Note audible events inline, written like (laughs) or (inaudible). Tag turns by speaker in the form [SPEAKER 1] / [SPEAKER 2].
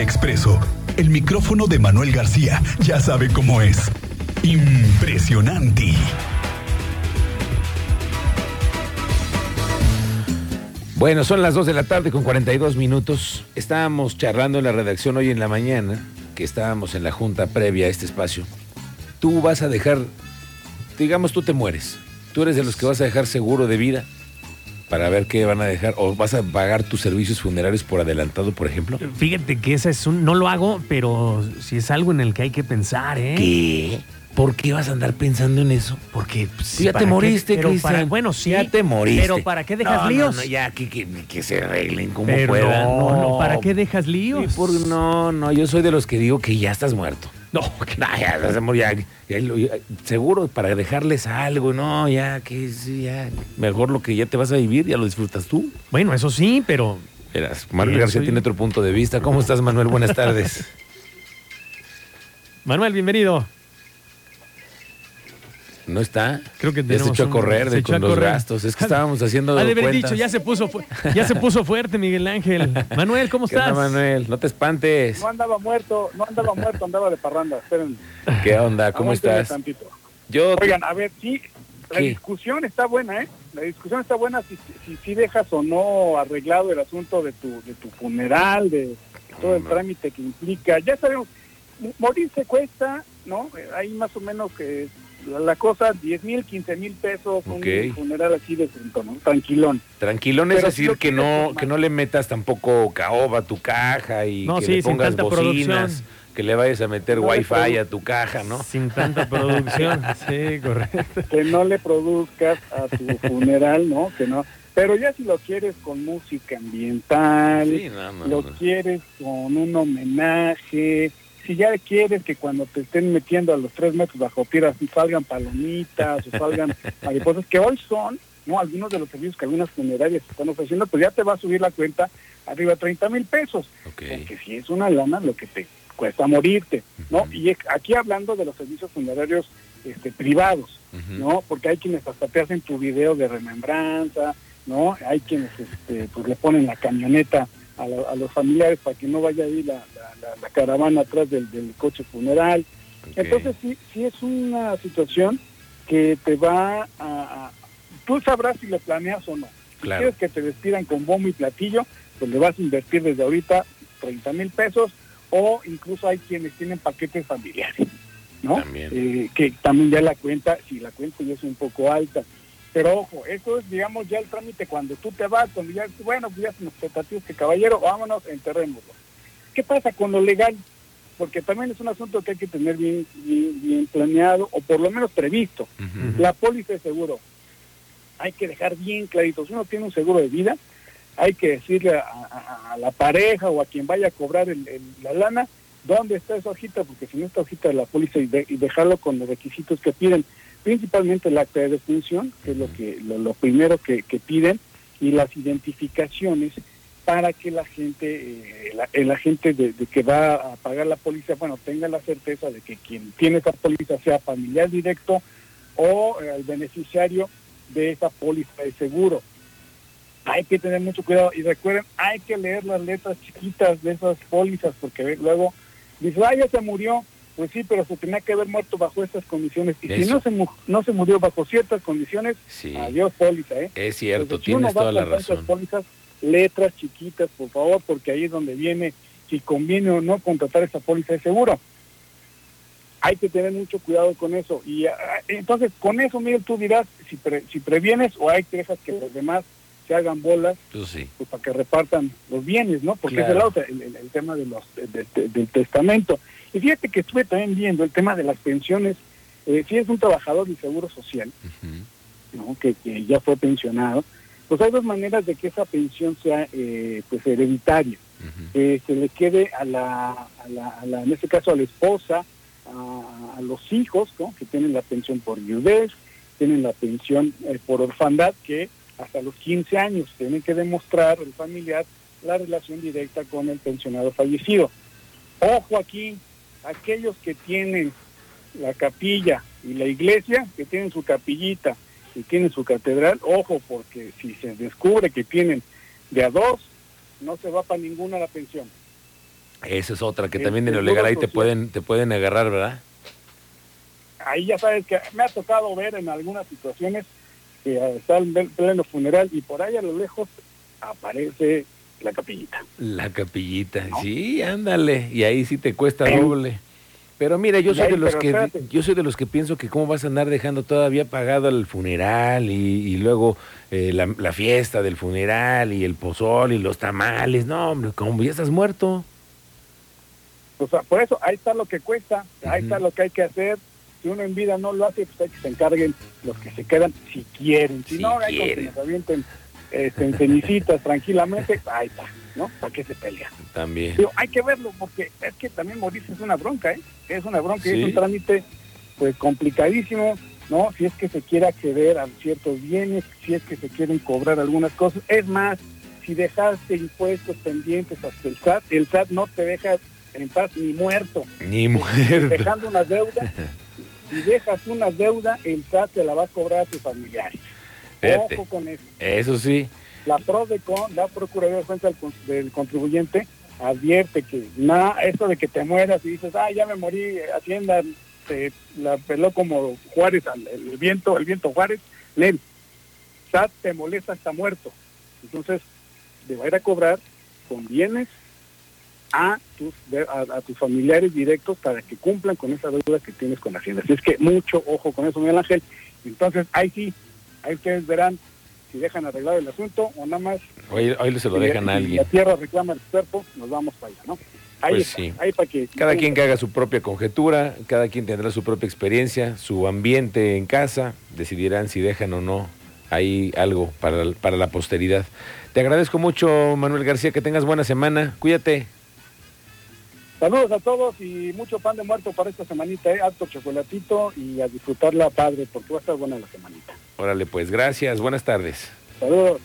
[SPEAKER 1] Expreso, el micrófono de Manuel García ya sabe cómo es. Impresionante.
[SPEAKER 2] Bueno, son las 2 de la tarde con 42 minutos. Estábamos charlando en la redacción hoy en la mañana, que estábamos en la junta previa a este espacio. Tú vas a dejar, digamos, tú te mueres. Tú eres de los que vas a dejar seguro de vida para ver qué van a dejar, o vas a pagar tus servicios funerarios por adelantado, por ejemplo.
[SPEAKER 3] Fíjate que ese es un. No lo hago, pero sí es algo en el que hay que pensar, ¿eh?
[SPEAKER 2] ¿Qué? ¿Por qué vas a andar pensando en eso?
[SPEAKER 3] Porque pues,
[SPEAKER 2] ya te
[SPEAKER 3] ¿para qué?
[SPEAKER 2] moriste,
[SPEAKER 3] Pero
[SPEAKER 2] Cristian.
[SPEAKER 3] para- Bueno, sí.
[SPEAKER 2] Ya te moriste.
[SPEAKER 3] Pero ¿para qué dejas
[SPEAKER 2] No, no,
[SPEAKER 3] líos?
[SPEAKER 2] no, ya que, que, que se arreglen como
[SPEAKER 3] Pero
[SPEAKER 2] puedan.
[SPEAKER 3] no, no, ¿para qué dejas
[SPEAKER 2] Sí,
[SPEAKER 3] líos?
[SPEAKER 2] por- no, no, yo soy de los que digo que ya estás muerto. (laughs)
[SPEAKER 3] No,
[SPEAKER 2] No, ya, ya, ya seguro para dejarles algo, no, ya, que sí, ya. Mejor lo que ya te vas a vivir, ya lo disfrutas tú.
[SPEAKER 3] Bueno, eso sí, pero
[SPEAKER 2] Verás, Manuel
[SPEAKER 3] Sí,
[SPEAKER 2] García
[SPEAKER 3] soy-
[SPEAKER 2] tiene otro punto de vista. ¿Cómo estás, Manuel? Buenas tardes. (laughs)
[SPEAKER 3] Manuel, bienvenido.
[SPEAKER 2] ¿No está?
[SPEAKER 3] Creo que
[SPEAKER 2] Ya se echó a correr de,
[SPEAKER 3] echó
[SPEAKER 2] con
[SPEAKER 3] a
[SPEAKER 2] los
[SPEAKER 3] correr.
[SPEAKER 2] gastos. Es que estábamos haciendo (laughs)
[SPEAKER 3] Ha de haber
[SPEAKER 2] cuentas.
[SPEAKER 3] dicho, ya se puso ya se puso fuerte Miguel Ángel. Manuel, ¿cómo
[SPEAKER 2] ¿Qué onda,
[SPEAKER 3] estás?
[SPEAKER 2] Manuel? No te espantes.
[SPEAKER 4] No andaba muerto, no andaba muerto, andaba de parranda. Esperen.
[SPEAKER 2] ¿Qué onda? ¿Cómo
[SPEAKER 4] aguántenme
[SPEAKER 2] estás?
[SPEAKER 4] tantito.
[SPEAKER 2] Yo
[SPEAKER 4] Oigan, a ver, sí, la
[SPEAKER 2] ¿Qué?
[SPEAKER 4] discusión está buena, ¿eh? La discusión está buena si, si, si dejas o no arreglado el asunto de tu, de tu funeral, de todo el trámite que implica. Ya sabemos, morirse cuesta, ¿no? Eh, Ahí más o menos que la, la cosa, 10 mil, 15 mil pesos, un funeral así de ¿no? tranquilón.
[SPEAKER 2] Tranquilón es
[SPEAKER 4] Pero
[SPEAKER 2] decir que no, que no le metas tampoco caoba a tu caja y
[SPEAKER 3] No,
[SPEAKER 2] que
[SPEAKER 3] sí,
[SPEAKER 2] le pongas bocinas,
[SPEAKER 3] producción.
[SPEAKER 2] que le vayas a meter
[SPEAKER 4] No
[SPEAKER 2] wifi a tu caja, ¿no?
[SPEAKER 3] Sin tanta producción. (laughs) Sí, correcto.
[SPEAKER 4] que no le produzcas a tu funeral, ¿no? Que no. Pero ya si lo quieres con música ambiental,
[SPEAKER 2] Sí, no, no,
[SPEAKER 4] lo
[SPEAKER 2] no.
[SPEAKER 4] quieres con un homenaje, si ya quieres que cuando te estén metiendo a los tres metros bajo tierra salgan palomitas o salgan (laughs) mariposas, que hoy son, ¿no? Algunos de los servicios que algunas funerarias están ofreciendo, pues ya te va a subir la cuenta arriba de 30 mil pesos.
[SPEAKER 2] Ok.
[SPEAKER 4] Porque si es una lana lo que te cuesta morirte, ¿no? Y aquí hablando de los servicios funerarios este, privados. ¿no? Porque hay quienes hasta te hacen tu video de remembranza, ¿no? Hay quienes este, pues le ponen la camioneta a, la- a los familiares para que no vaya ahí la, la- la- caravana atrás del, del coche funeral. Entonces sí, sí es una situación que te va a, a- Tú sabrás si lo planeas o no. Si
[SPEAKER 2] Claro.
[SPEAKER 4] quieres que te despidan con bombo y platillo, pues le vas a invertir desde ahorita 30 mil pesos o incluso hay quienes tienen paquetes familiares, ¿no?
[SPEAKER 2] También.
[SPEAKER 4] Eh, que también ya la cuenta, si la cuenta ya es un poco alta. Pero ojo, eso es, digamos, ya el trámite cuando tú te vas, cuando ya, bueno, pues ya se nos tratativos que caballero, vámonos, enterrémoslo. ¿Qué pasa con lo legal? Porque también es un asunto que hay que tener bien, bien, bien planeado o por lo menos previsto. La póliza de seguro. Hay que dejar bien clarito. Si uno tiene un seguro de vida, hay que decirle a, a- a la pareja o a quien vaya a cobrar el- el- la lana dónde está esa hojita, porque si no está hojita de la póliza y, de- y dejarlo con los requisitos que piden, principalmente el acta de defunción, que es lo que lo, lo primero que, que piden, y las identificaciones para que la gente, eh, la, el agente de, de que va a pagar la póliza, bueno, tenga la certeza de que quien tiene esa póliza sea familiar directo o eh, el beneficiario de esa póliza de seguro. Hay que tener mucho cuidado y recuerden, hay que leer las letras chiquitas de esas pólizas porque luego dice, ah, ya se murió. Pues sí, pero se tenía que haber muerto bajo estas condiciones. Y si no se, mu- no se murió bajo ciertas condiciones,
[SPEAKER 2] Sí.
[SPEAKER 4] adiós póliza, ¿eh?
[SPEAKER 2] Es cierto,
[SPEAKER 4] Entonces,
[SPEAKER 2] tienes toda la razón.
[SPEAKER 4] pólizas, letras chiquitas, por favor, porque ahí es donde viene si conviene o no contratar esa póliza de seguro. Hay que tener mucho cuidado con eso. Y ah, entonces, con eso, Miguel, tú dirás si, pre- si previenes o hay que dejar que los demás se hagan bolas
[SPEAKER 2] Pues sí.
[SPEAKER 4] pues, para que repartan los bienes, ¿no? Porque
[SPEAKER 2] Claro.
[SPEAKER 4] es el, otro, el, el- el tema de los, de- de- del testamento. Y fíjate que estuve también viendo el tema de las pensiones. Eh, si es un trabajador del Seguro Social. ¿no? que, que ya fue pensionado, pues hay dos maneras de que esa pensión sea eh, pues hereditaria.
[SPEAKER 2] Ujú.
[SPEAKER 4] Que se le quede a la, a la, a la- en este caso a la esposa, a, a los hijos, ¿no? que tienen la pensión por viudez, tienen la pensión eh, por orfandad, que hasta los 15 años tienen que demostrar el familiar la relación directa con el pensionado fallecido. Ojo aquí, aquellos que tienen la capilla y la iglesia, que tienen su capillita y tienen su catedral, ojo, porque si se descubre que tienen de a dos, no se va para ninguna la pensión.
[SPEAKER 2] Esa es otra, que
[SPEAKER 5] El
[SPEAKER 2] también en lo legal ahí te pueden, te pueden agarrar, ¿verdad?
[SPEAKER 5] Ahí ya sabes que me ha tocado ver en algunas situaciones que está en pleno funeral y por ahí a lo lejos aparece la capillita.
[SPEAKER 2] La capillita,
[SPEAKER 5] ¿No?
[SPEAKER 2] sí, ándale, y ahí sí te cuesta doble. Pero mira, yo soy
[SPEAKER 5] ahí,
[SPEAKER 2] de los que
[SPEAKER 5] espérate.
[SPEAKER 2] yo soy de los que pienso que cómo vas a andar dejando todavía pagado el funeral y, y luego eh, la, la fiesta del funeral y el pozol y los tamales, no hombre, como ya estás muerto.
[SPEAKER 5] O sea, por eso ahí está lo que cuesta, ahí está lo que hay que hacer. Si uno en vida no lo hace, pues hay que se encarguen los que se quedan si quieren. Si,
[SPEAKER 2] Si
[SPEAKER 5] no, hay que nos avienten este, en cenicitas (laughs) tranquilamente, ahí está, ¿no? ¿Para qué se pelean?
[SPEAKER 2] También.
[SPEAKER 5] Hay que verlo porque es que también morirse es una bronca, ¿eh? Es una bronca y es un trámite pues complicadísimo, ¿no? Si es que se quiere acceder a ciertos bienes, si es que se quieren cobrar algunas cosas. Es más, si dejaste impuestos pendientes hasta el SAT, el SAT no te deja en paz ni muerto.
[SPEAKER 2] Ni muerto.
[SPEAKER 5] Dejando una deuda, (laughs) si dejas una deuda, el SAT te la va a cobrar a tus familiares.
[SPEAKER 2] Fíjate.
[SPEAKER 5] Ojo con eso.
[SPEAKER 2] Eso sí,
[SPEAKER 5] La PRODECON, la Procuraduría de Cuenta del, con- del Contribuyente, advierte que nada, eso de que te mueras y dices, ah, ya me morí, Hacienda te la peló como Juárez, al- el viento, el viento Juárez, Len, SAT te molesta hasta muerto. Entonces, te va a ir a cobrar con bienes a tus, a, a tus familiares directos para que cumplan con esa deuda que tienes con Hacienda. Así es que mucho ojo con eso, Miguel Ángel. Entonces, ahí sí, ahí ustedes verán si dejan arreglado el asunto o nada más
[SPEAKER 2] hoy, hoy se lo
[SPEAKER 5] si-
[SPEAKER 2] dejan a
[SPEAKER 5] si
[SPEAKER 2] alguien.
[SPEAKER 5] La tierra reclama el cuerpo, nos vamos para allá, ¿no? Ahí
[SPEAKER 2] Pues
[SPEAKER 5] está,
[SPEAKER 2] sí.
[SPEAKER 5] ahí para que
[SPEAKER 2] Cada quien que haga su propia conjetura, cada quien tendrá su propia experiencia, su ambiente en casa, decidirán si dejan o no ahí algo para, para la posteridad. Te agradezco mucho, Manuel García, que tengas buena semana. Cuídate.
[SPEAKER 5] Saludos a todos y mucho pan de muerto para esta semanita, ¿eh? Alto chocolatito y a disfrutarla padre, porque va a estar buena la semanita.
[SPEAKER 2] Órale, pues gracias. Buenas tardes.
[SPEAKER 5] Saludos.